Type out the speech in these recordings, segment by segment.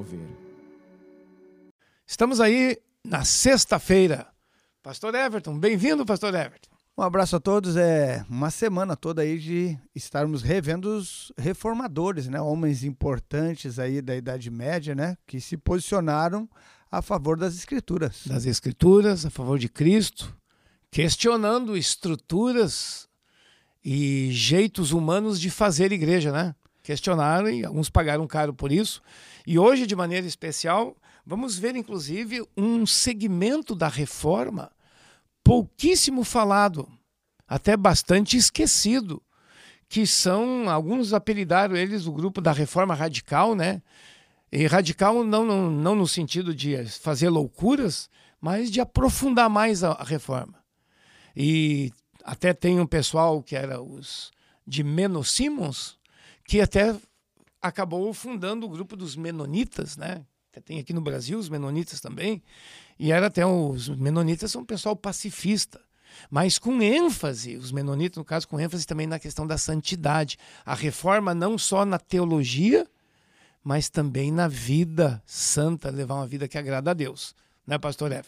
Mover. Estamos aí na sexta-feira. Pastor Everton, bem-vindo, Pastor Everton. Um abraço a todos. É uma semana toda aí de estarmos revendo os reformadores, né? Homens importantes aí da Idade Média, né? Que se posicionaram a favor das Escrituras. Das Escrituras, a favor de Cristo, questionando estruturas e jeitos humanos de fazer igreja, né? Questionaram e alguns pagaram caro por isso. E hoje, de maneira especial, vamos ver inclusive um segmento da reforma pouquíssimo falado, até bastante esquecido, que são alguns apelidaram eles o grupo da reforma radical, né? E radical não, não, não no sentido de fazer loucuras, mas de aprofundar mais a, a reforma. E até tem um pessoal que era os de Menocimons, que até acabou fundando o grupo dos Menonitas, né? Tem aqui no Brasil os Menonitas também. E era até os Menonitas são um pessoal pacifista, mas com ênfase, os Menonitas, no caso, com ênfase também na questão da santidade. A reforma não só na teologia, mas também na vida santa, levar uma vida que agrada a Deus. Né, pastor Ever?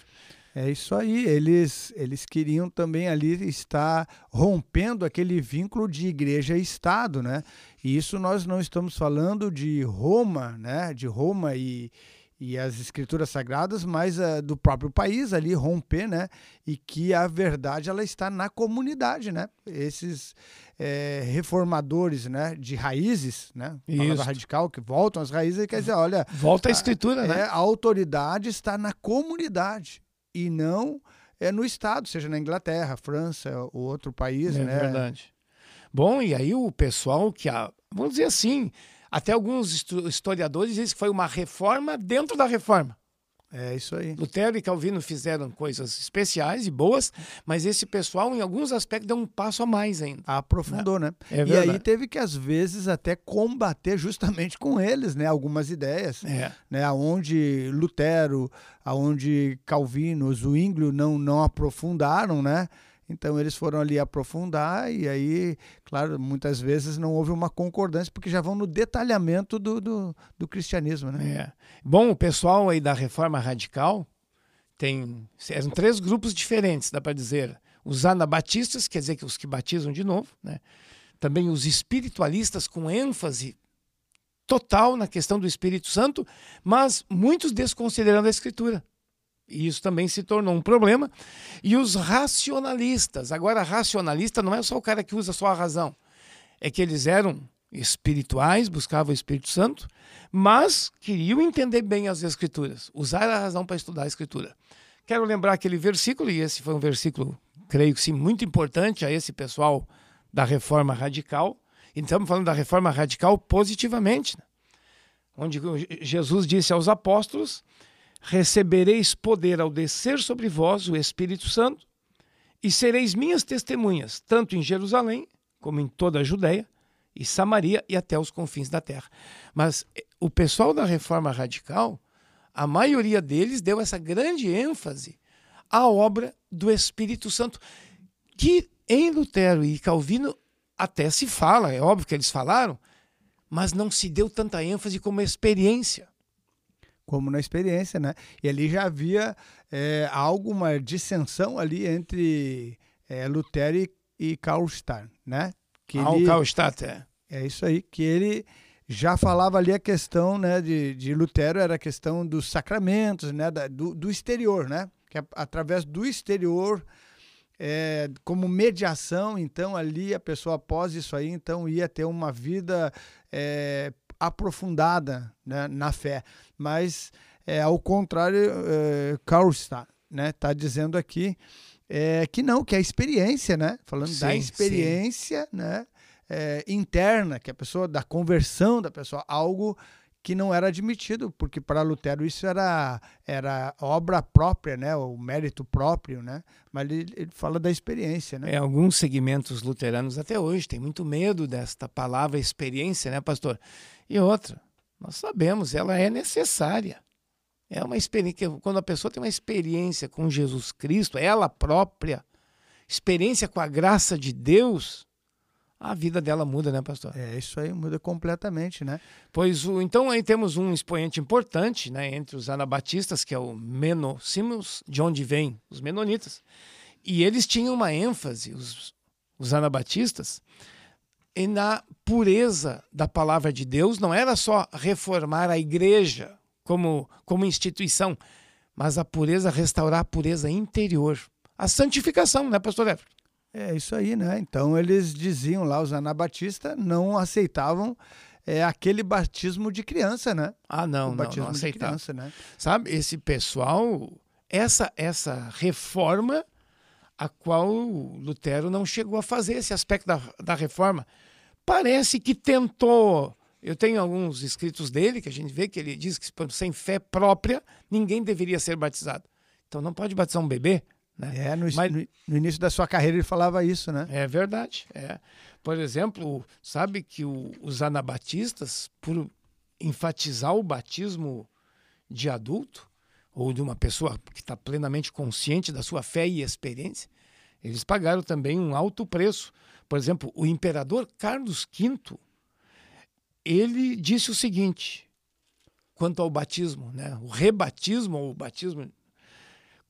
É isso aí, eles, eles queriam também ali estar rompendo aquele vínculo de igreja e Estado, né? E isso nós não estamos falando de Roma, né? De Roma e, e as escrituras sagradas, mas uh, do próprio país ali romper, né? E que a verdade ela está na comunidade, né? Esses é, reformadores, né? De raízes, né? Palavra radical que voltam às raízes, quer dizer, olha, volta à escritura, a, né? É, a autoridade está na comunidade e não é no Estado, seja na Inglaterra, França ou outro país. É né? verdade. Bom, e aí o pessoal que, a, vamos dizer assim, até alguns historiadores dizem que foi uma reforma dentro da reforma. É isso aí. Lutero e Calvino fizeram coisas especiais e boas, mas esse pessoal, em alguns aspectos, deu um passo a mais ainda. Aprofundou, né? É e aí teve que, às vezes, até combater justamente com eles, né? Algumas ideias. É. Né? Onde Lutero, aonde Calvino, Zwinglio não, não aprofundaram, né? Então eles foram ali aprofundar e aí, claro, muitas vezes não houve uma concordância porque já vão no detalhamento do, do, do cristianismo, né? É. Bom, o pessoal aí da Reforma Radical tem eram três grupos diferentes, dá para dizer. Os anabatistas, quer dizer que os que batizam de novo, né? Também os espiritualistas com ênfase total na questão do Espírito Santo, mas muitos desconsiderando a Escritura. E isso também se tornou um problema. E os racionalistas. Agora, racionalista não é só o cara que usa só a razão. É que eles eram espirituais, buscavam o Espírito Santo, mas queriam entender bem as Escrituras, usar a razão para estudar a Escritura. Quero lembrar aquele versículo, e esse foi um versículo, creio que sim, muito importante a esse pessoal da reforma radical. Estamos falando da reforma radical positivamente, né? onde Jesus disse aos apóstolos recebereis poder ao descer sobre vós o Espírito Santo, e sereis minhas testemunhas, tanto em Jerusalém, como em toda a Judéia e Samaria e até os confins da terra. Mas eh, o pessoal da reforma radical, a maioria deles deu essa grande ênfase à obra do Espírito Santo, que em Lutero e Calvino até se fala, é óbvio que eles falaram, mas não se deu tanta ênfase como experiência como na experiência, né? E ali já havia é, alguma dissensão ali entre é, Lutero e, e Karl Starr, né? Que ah, ele, o Karl Starr, é. É isso aí, que ele já falava ali a questão, né, de, de Lutero era a questão dos sacramentos, né, da, do, do exterior, né? Que é através do exterior é, como mediação, então ali a pessoa após isso aí, então ia ter uma vida é, aprofundada né, na fé. Mas, é, ao contrário, é, Carl está né, tá dizendo aqui é, que não, que é a experiência, né? Falando sim, da experiência né, é, interna, que a pessoa, da conversão da pessoa, algo que não era admitido, porque para Lutero isso era, era obra própria, né, o mérito próprio, né, mas ele, ele fala da experiência. Né? É, alguns segmentos luteranos até hoje têm muito medo desta palavra experiência, né, pastor? E outra, nós sabemos, ela é necessária. É uma experiência, quando a pessoa tem uma experiência com Jesus Cristo, ela própria, experiência com a graça de Deus, a vida dela muda, né, pastor? É, isso aí muda completamente, né? Pois o, então aí temos um expoente importante, né, entre os anabatistas, que é o Menossimus, de onde vêm os menonitas. E eles tinham uma ênfase, os, os anabatistas, e na pureza da palavra de Deus, não era só reformar a igreja como, como instituição, mas a pureza, restaurar a pureza interior. A santificação, né, pastor Everton? É isso aí, né? Então eles diziam lá, os anabatistas não aceitavam é, aquele batismo de criança, né? Ah, não, o não, batismo não de aceitava. criança, né? Sabe, esse pessoal, essa, essa reforma a qual Lutero não chegou a fazer, esse aspecto da, da reforma. Parece que tentou. Eu tenho alguns escritos dele que a gente vê que ele diz que sem fé própria ninguém deveria ser batizado. Então não pode batizar um bebê, né? É, no, Mas- no- no início da sua carreira ele falava isso, né? É verdade. É. Por exemplo, sabe que o- os anabatistas, por enfatizar o batismo de adulto, ou de uma pessoa que está plenamente consciente da sua fé e experiência, eles pagaram também um alto preço. Por exemplo, o imperador Carlos V, ele disse o seguinte, quanto ao batismo, né? o rebatismo ou o batismo,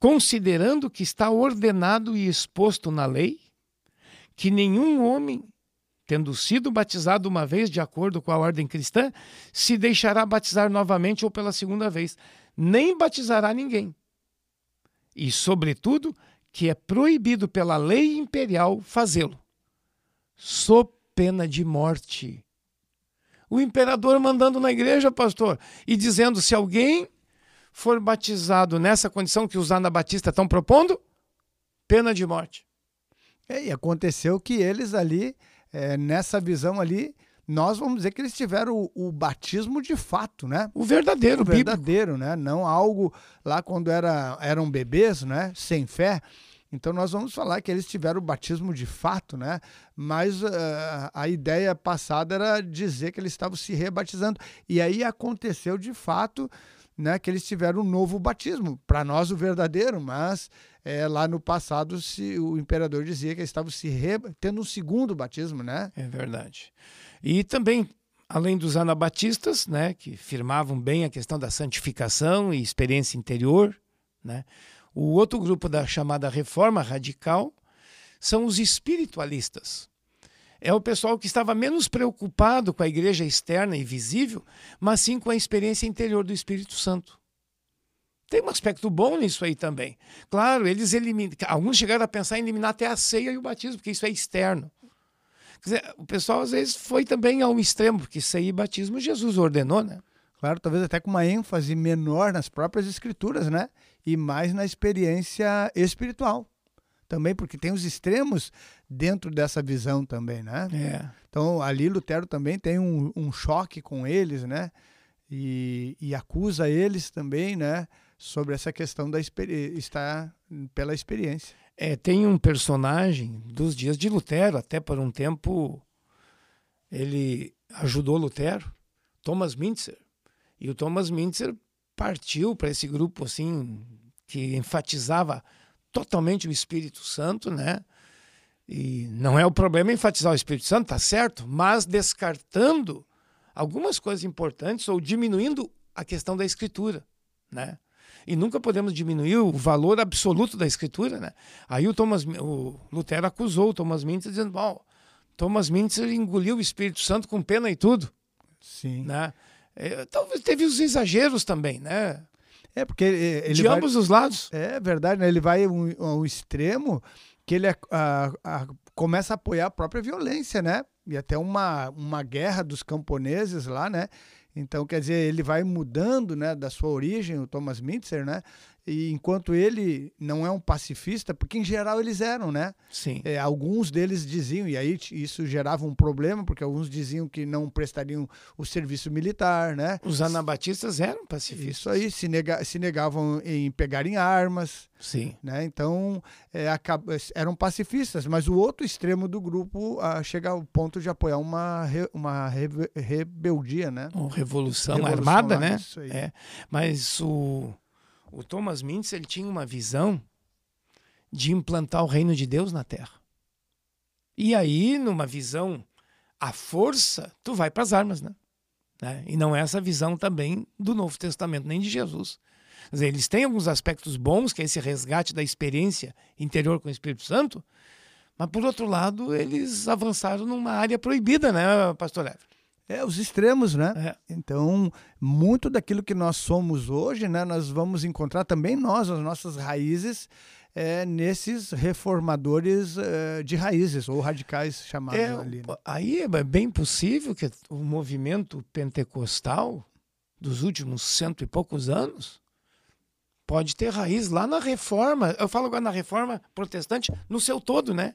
considerando que está ordenado e exposto na lei, que nenhum homem, tendo sido batizado uma vez de acordo com a ordem cristã, se deixará batizar novamente ou pela segunda vez, nem batizará ninguém. E, sobretudo, que é proibido pela lei imperial fazê-lo, sob pena de morte. O imperador mandando na igreja, pastor, e dizendo: se alguém for batizado nessa condição que os anabatistas estão propondo, pena de morte. É, e aconteceu que eles ali, é, nessa visão ali, nós vamos dizer que eles tiveram o, o batismo de fato, né? O verdadeiro o bíblico. verdadeiro, né? Não algo lá quando era, eram bebês, né? Sem fé. Então nós vamos falar que eles tiveram o batismo de fato, né? Mas ah, a ideia passada era dizer que eles estavam se rebatizando. E aí aconteceu de fato, né? Que eles tiveram um novo batismo. Para nós o verdadeiro, mas eh, lá no passado se, o imperador dizia que eles estavam se re... tendo um segundo batismo, né? É verdade. E também, além dos anabatistas, né, que firmavam bem a questão da santificação e experiência interior, né, o outro grupo da chamada reforma radical são os espiritualistas. É o pessoal que estava menos preocupado com a igreja externa e visível, mas sim com a experiência interior do Espírito Santo. Tem um aspecto bom nisso aí também. Claro, eles eliminam. Alguns chegaram a pensar em eliminar até a ceia e o batismo, porque isso é externo. Quer dizer, o pessoal às vezes foi também ao extremo, porque ceia e batismo Jesus ordenou, né? Claro, talvez até com uma ênfase menor nas próprias escrituras, né? E mais na experiência espiritual. Também, porque tem os extremos dentro dessa visão também, né? É. Então, ali Lutero também tem um, um choque com eles, né? E, e acusa eles também, né? Sobre essa questão da estar pela experiência. É, tem um personagem dos dias de Lutero, até por um tempo ele ajudou Lutero, Thomas Mintzer. E o Thomas Mintzer partiu para esse grupo assim que enfatizava totalmente o Espírito Santo, né? E não é o problema enfatizar o Espírito Santo, tá certo, mas descartando algumas coisas importantes ou diminuindo a questão da escritura, né? E nunca podemos diminuir o valor absoluto da escritura, né? Aí o Thomas, o Lutero acusou o Thomas Mintzer dizendo, bom, Thomas Mintzer engoliu o Espírito Santo com pena e tudo, Sim. né? É, talvez teve os exageros também, né? É, porque ele, ele De vai- ambos os lados. É verdade, né? Ele vai um, a um extremo que ele a- a- a- começa a apoiar a própria violência, né? E até uma, uma guerra dos camponeses lá, né? Então, quer dizer, ele vai mudando, né, da sua origem, o Thomas Mintzer, né? E enquanto ele não é um pacifista, porque em geral eles eram, né? Sim. É, alguns deles diziam, e aí isso gerava um problema, porque alguns diziam que não prestariam o serviço militar, né? Os anabatistas eram pacifistas. Isso aí, se, nega, se negavam em pegarem armas, Sim. né? Então é, acaba- eram pacifistas, mas o outro extremo do grupo ah, chega ao ponto de apoiar uma, re- uma rebe- rebeldia, né? Ou revolução, Revolução armada, né? isso aí. É. Mas o, o Thomas Mintz ele tinha uma visão de implantar o reino de Deus na Terra. E aí, numa visão à força, tu vai para as armas, né? né? E não é essa visão também do Novo Testamento, nem de Jesus. Dizer, eles têm alguns aspectos bons, que é esse resgate da experiência interior com o Espírito Santo, mas, por outro lado, eles avançaram numa área proibida, né, pastor Everton? É, os extremos, né? É. Então, muito daquilo que nós somos hoje, né, nós vamos encontrar também nós, as nossas raízes, é, nesses reformadores é, de raízes, ou radicais chamados É, ali. né? aí é bem possível que o movimento pentecostal dos últimos cento e poucos anos pode ter raiz lá na reforma. Eu falo agora na reforma protestante no seu todo, né?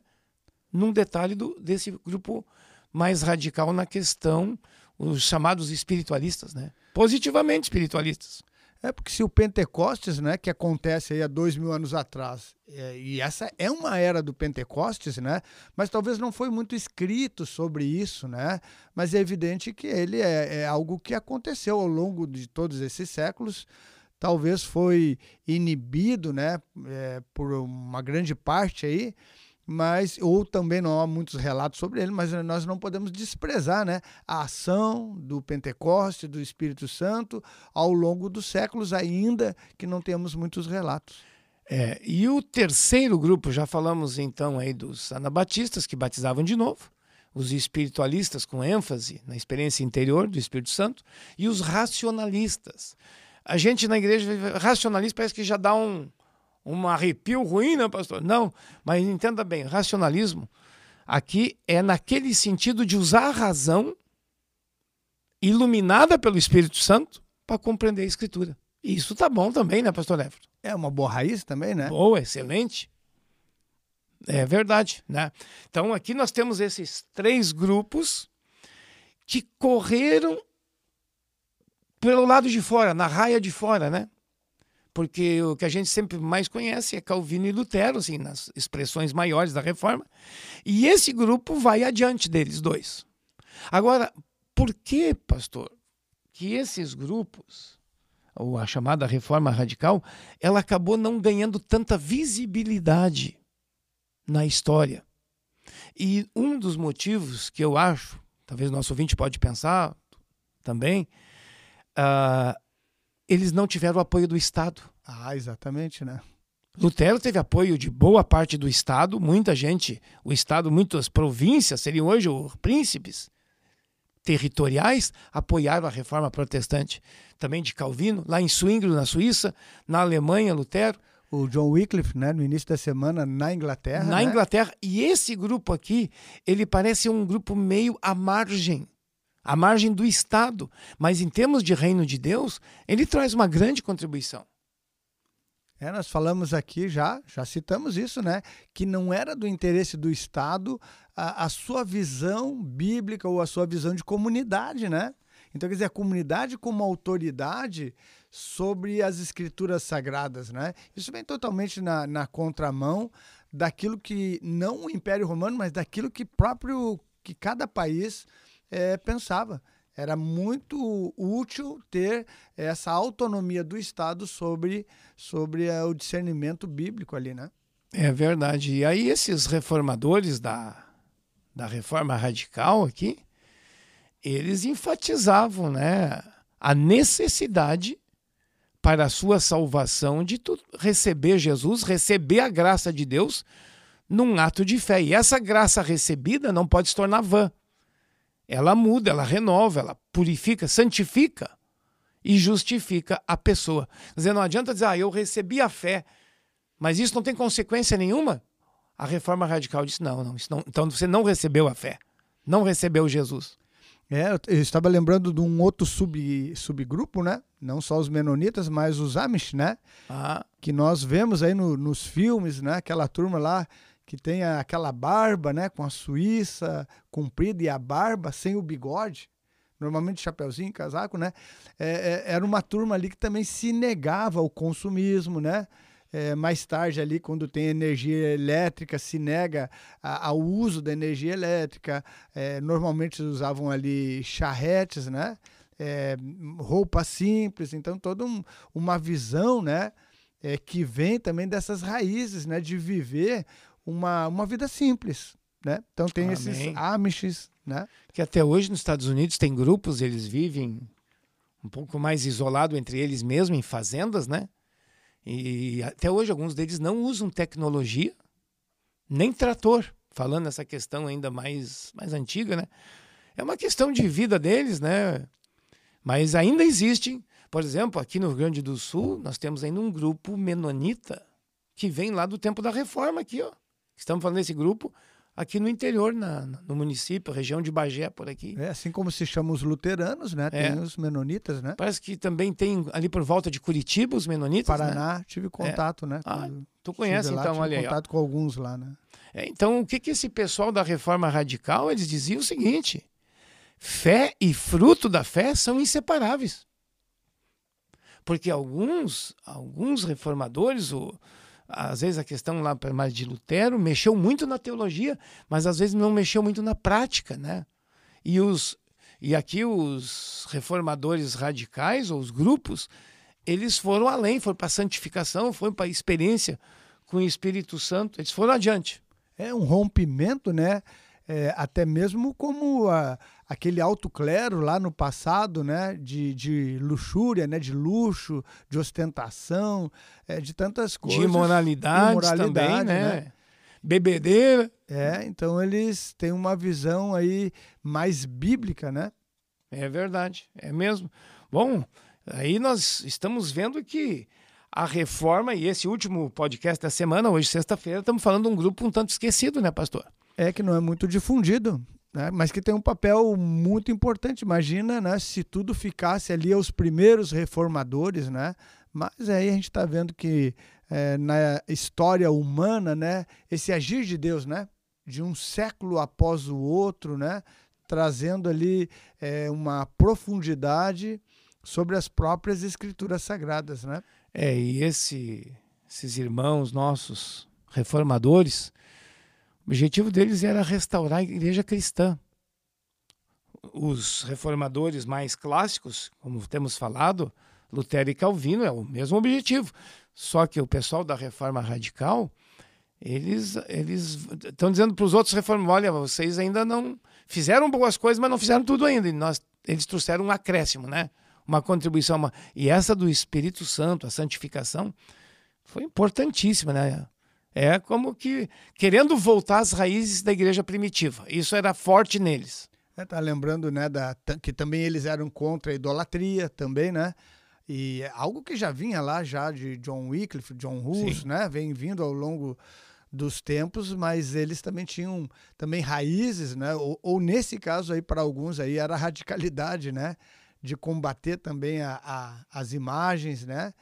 Num detalhe do, desse grupo mais radical na questão, os chamados espiritualistas, né? Positivamente espiritualistas. É porque se o Pentecostes, né, que acontece aí há dois mil anos atrás, é, e essa é uma era do Pentecostes, né, mas talvez não foi muito escrito sobre isso, né, mas é evidente que ele é, é algo que aconteceu ao longo de todos esses séculos, talvez foi inibido, né, é, por uma grande parte aí, mas ou também não há muitos relatos sobre ele, mas nós não podemos desprezar, né, a ação do Pentecoste, do Espírito Santo ao longo dos séculos ainda que não temos muitos relatos. É, e o terceiro grupo, já falamos então aí dos anabatistas que batizavam de novo, os espiritualistas com ênfase na experiência interior do Espírito Santo e os racionalistas. A gente na igreja racionalista parece que já dá um, um arrepio ruim, né, pastor? Não, mas entenda bem, racionalismo aqui é naquele sentido de usar a razão iluminada pelo Espírito Santo para compreender a Escritura. E isso tá bom também, né, pastor Everton? É uma boa raiz também, né? Boa, excelente. É verdade, né? Então aqui nós temos esses três grupos que correram pelo lado de fora, na raia de fora, né? Porque o que a gente sempre mais conhece é Calvino e Lutero, assim, nas expressões maiores da reforma. E esse grupo vai adiante deles dois. Agora, por que, pastor, que esses grupos, ou a chamada reforma radical, ela acabou não ganhando tanta visibilidade na história? E um dos motivos que eu acho, talvez nosso ouvinte pode pensar também, ah, eles não tiveram o apoio do Estado. Ah, exatamente, né? Lutero teve apoio de boa parte do Estado, muita gente, o Estado, muitas províncias, seriam hoje os príncipes territoriais, apoiaram a reforma protestante. Também de Calvino, lá em Zwingli, na Suíça, na Alemanha, Lutero, O John Wycliffe, né, no início da semana na Inglaterra. na né? Inglaterra. E esse grupo aqui, ele parece um grupo meio à margem, à margem do Estado. Mas em termos de reino de Deus, ele traz uma grande contribuição. É, nós falamos aqui já, já citamos isso, né? Que não era do interesse do Estado a, a sua visão bíblica ou a sua visão de comunidade, né? Então, quer dizer, a comunidade como autoridade sobre as escrituras sagradas, né? Isso vem totalmente na, na contramão daquilo que, não o Império Romano, mas daquilo que próprio, que cada país eh, pensava. Era muito útil ter essa autonomia do Estado sobre, sobre eh, o discernimento bíblico ali, né? É verdade. E aí esses reformadores da, da reforma radical aqui, eles enfatizavam né, a necessidade para a sua salvação de tu receber Jesus, receber a graça de Deus num ato de fé. E essa graça recebida não pode se tornar vã. Ela muda, ela renova, ela purifica, santifica e justifica a pessoa. Quer dizer, não adianta dizer, ah, eu recebi a fé, mas isso não tem consequência nenhuma. A reforma radical disse: não, não, isso não então você não recebeu a fé, não recebeu Jesus. É, eu- eu estava lembrando de um outro sub, subgrupo, né? Não só os menonitas, mas os Amish, né? Ah, Que nós vemos aí no- nos filmes, né? Aquela turma lá que tem aquela barba, né? Com a Suíça comprida e a barba sem o bigode. Normalmente chapeuzinho, casaco, né? É, é, era uma turma ali que também se negava ao consumismo, né? É, mais tarde ali, quando tem energia elétrica, se nega a- ao uso da energia elétrica. É, normalmente usavam ali charretes, né? É, roupa simples, então toda um- uma visão, né? É, que vem também dessas raízes, né? De viver uma, uma vida simples, né? Então tem Amém. esses Amishes, né? Que até hoje nos Estados Unidos tem grupos, eles vivem um pouco mais isolado entre eles mesmos, em fazendas, né? E até hoje alguns deles não usam tecnologia, nem trator, falando essa questão ainda mais, mais antiga, né? É uma questão de vida deles, né? Mas ainda existem, por exemplo, aqui no Rio Grande do Sul, nós temos ainda um grupo menonita que vem lá do tempo da reforma aqui, ó. Estamos falando desse grupo aqui no interior, na, no município, região de Bagé, por aqui. É assim como se chamam os luteranos, né? É. Tem os menonitas, né? Parece que também tem ali por volta de Curitiba os menonitas, né? Paraná, tive contato, né? Ah, Tu conhece lá, então, tive olha aí. ó. contato com alguns lá, né? É, então, o que, que esse pessoal da reforma radical, eles diziam o seguinte: fé e fruto da fé são inseparáveis. Porque alguns, alguns reformadores, o, às vezes a questão lá mais de Lutero, mexeu muito na teologia, mas às vezes não mexeu muito na prática, né? E, os, e aqui os reformadores radicais, ou os grupos, eles foram além, foram para a santificação, foram para a experiência com o Espírito Santo, eles foram adiante. É um rompimento, né? É, até mesmo como a- aquele alto clero lá no passado, né? De, de luxúria, né? De luxo, de ostentação, é, de tantas coisas. de imoralidades também, imoralidade, né? Bebedeira. É, então eles têm uma visão aí mais bíblica, né? É verdade, é mesmo. Bom, aí nós estamos vendo que a reforma, e esse último podcast da semana, hoje, sexta-feira, estamos falando de um grupo um tanto esquecido, né, pastor? É que não é muito difundido, né? Mas que tem um papel muito importante. Imagina, né? Se tudo ficasse ali aos primeiros reformadores, né? Mas aí a gente está vendo que é, na história humana, né? Esse agir de Deus, né? De um século após o outro, né? Trazendo ali é, uma profundidade sobre as próprias escrituras sagradas, né? É, e esse, esses irmãos nossos reformadores, o objetivo deles era restaurar a igreja cristã. Os reformadores mais clássicos, como temos falado, Lutero e Calvino, é o mesmo objetivo. Só que o pessoal da reforma radical, eles eles estão dizendo para os outros reformadores, olha, vocês ainda não fizeram boas coisas, mas não fizeram tudo ainda. E nós, eles trouxeram um acréscimo, né? Uma contribuição. Uma... E essa do Espírito Santo, a santificação, foi importantíssima, né? É como que querendo voltar às raízes da igreja primitiva. Isso era forte neles. É, tá lembrando, né, da, que também eles eram contra a idolatria também, né? E é algo que já vinha lá já de John Wycliffe, John Hus, Sim. né? Vem vindo ao longo dos tempos, mas eles também tinham também raízes, né? Ou, ou nesse caso aí para alguns aí era a radicalidade, né? De combater também a, a- as imagens, né?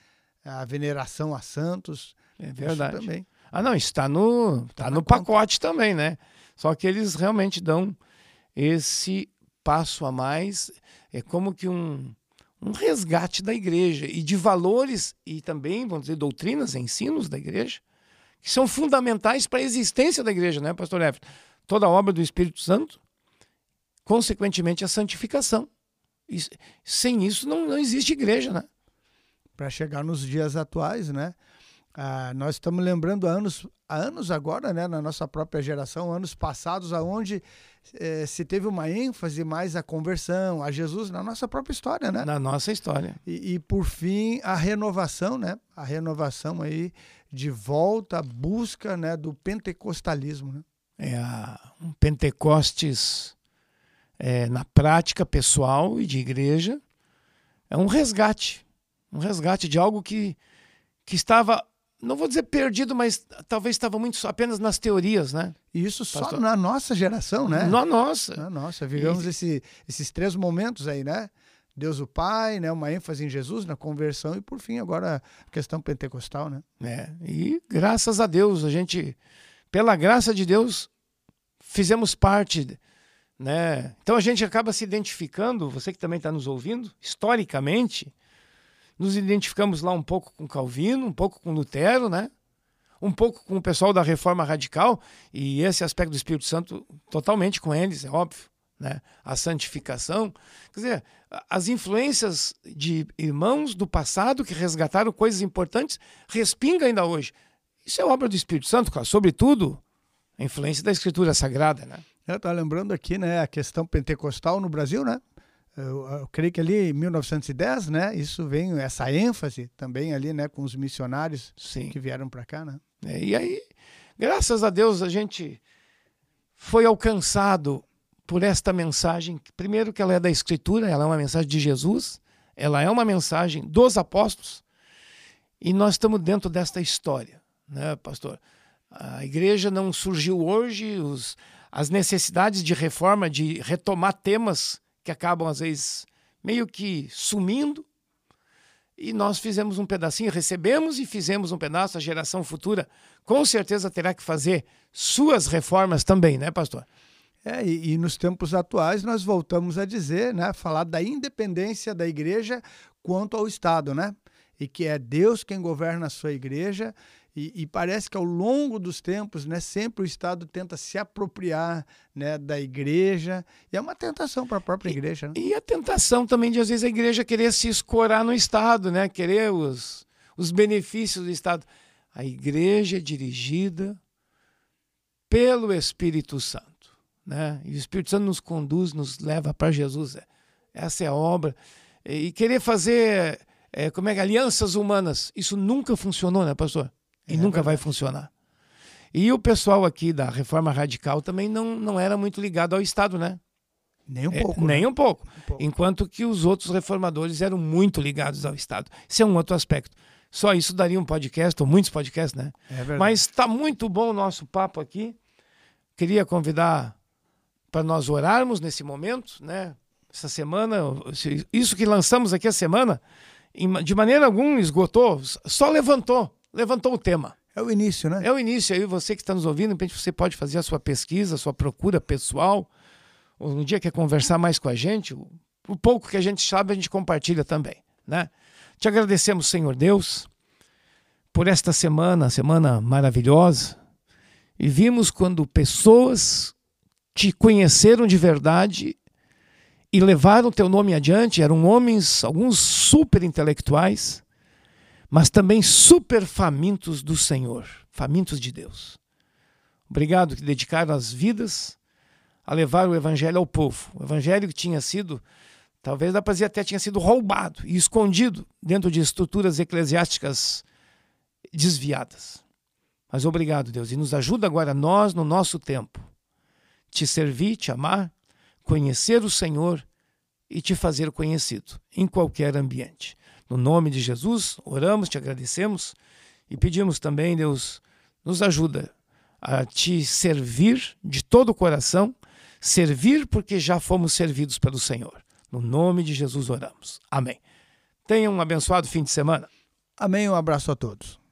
A veneração a santos. É Isso verdade. também. Ah, não, está no, está Tá no pacote também, né? Só que eles realmente dão esse passo a mais. É como que um, um resgate da igreja e de valores e também, vamos dizer, doutrinas, ensinos da igreja, que são fundamentais para a existência da igreja, né, pastor Everton? Toda a obra do Espírito Santo, consequentemente, a santificação. E sem isso não, não existe igreja, né? para chegar nos dias atuais, né? Ah, nós estamos lembrando há anos, há anos agora, né, na nossa própria geração, anos passados, aonde eh, se teve uma ênfase mais à conversão, a Jesus na nossa própria história, né? Na nossa história. E, e, por fim a renovação, né? A renovação aí de volta, a busca, né, do pentecostalismo, né? é um Pentecostes é, na prática pessoal e de igreja. É um resgate. Um resgate de algo que, que estava, não vou dizer perdido, mas talvez estava muito só- apenas nas teorias, né? E isso só Pastor. na nossa geração, né? Na nossa. Na nossa, vivemos esse, esses três momentos aí, né? Deus o Pai, né? Uma ênfase em Jesus, na conversão e por fim agora a questão pentecostal, né? É, e graças a Deus, a gente, pela graça de Deus, fizemos parte, né? Então a gente acaba se identificando, você que também está nos ouvindo, historicamente, nos identificamos lá um pouco com Calvino, um pouco com Lutero, né? Um pouco com o pessoal da Reforma Radical e esse aspecto do Espírito Santo totalmente com eles, é óbvio, né? A santificação, quer dizer, as influências de irmãos do passado que resgataram coisas importantes respinga ainda hoje. Isso é obra do Espírito Santo, claro, sobretudo A influência da Escritura Sagrada, né? Eu estou lembrando aqui, né, a questão pentecostal no Brasil, né? Eu, eu, creio que ali em 1910, né, isso vem essa ênfase também ali, né, com os missionários Sim. que vieram para cá, né? É, e aí, graças a Deus, a gente foi alcançado por esta mensagem. Primeiro que ela é da Escritura, ela é uma mensagem de Jesus, ela é uma mensagem dos apóstolos, e nós estamos dentro desta história, né, pastor? A igreja não surgiu hoje, os, as necessidades de reforma, de retomar temas que acabam às vezes meio que sumindo. E nós fizemos um pedacinho, recebemos e fizemos um pedaço. A geração futura com certeza terá que fazer suas reformas também, né, pastor? É, e, e, nos tempos atuais nós voltamos a dizer, né, falar da independência da igreja quanto ao Estado, né? E que é Deus quem governa a sua igreja e, e, parece que ao longo dos tempos, né, sempre o Estado tenta se apropriar né, da igreja. E é uma tentação para a própria igreja. Né? E, a tentação também de, às vezes, a igreja querer se escorar no Estado, né? querer os, os benefícios do Estado. A igreja é dirigida pelo Espírito Santo. Né? E o Espírito Santo nos conduz, nos leva para Jesus. Essa é a obra. E querer fazer é, como é que alianças humanas, isso nunca funcionou, né, pastor? E é, nunca vai funcionar. E o pessoal aqui da reforma radical também não, não era muito ligado ao Estado, né? Nem um é, pouco. Nem né? um, pouco. um pouco. Enquanto que os outros reformadores eram muito ligados ao Estado. Isso é um outro aspecto. Só isso daria um podcast, ou muitos podcasts, né? É verdade. Mas está muito bom o nosso papo aqui. Queria convidar para nós orarmos nesse momento, né? Essa semana, isso que lançamos aqui a semana, de maneira alguma esgotou, só levantou levantou o tema. É o início, né? É o início. Aí você que está nos ouvindo, de repente você pode fazer a sua pesquisa, a sua procura pessoal. Ou um dia quer conversar mais com a gente, o pouco que a gente sabe a gente compartilha também, né? Te agradecemos, Senhor Deus, por esta semana, semana maravilhosa. E vimos quando pessoas te conheceram de verdade e levaram teu nome adiante, eram homens, alguns super intelectuais, mas também super famintos do Senhor, famintos de Deus. Obrigado que dedicaram as vidas a levar o evangelho ao povo. O evangelho que tinha sido, talvez dá para dizer até tinha sido roubado e escondido dentro de estruturas eclesiásticas desviadas. Mas obrigado, Deus, e nos ajuda agora nós no nosso tempo te servir, te amar, conhecer o Senhor e te fazer conhecido em qualquer ambiente. No nome de Jesus, oramos, te agradecemos e pedimos também, Deus, nos ajuda a te servir de todo o coração, servir porque já fomos servidos pelo Senhor. No nome de Jesus oramos. Amém. Tenha um abençoado fim de semana. Amém. Um abraço a todos.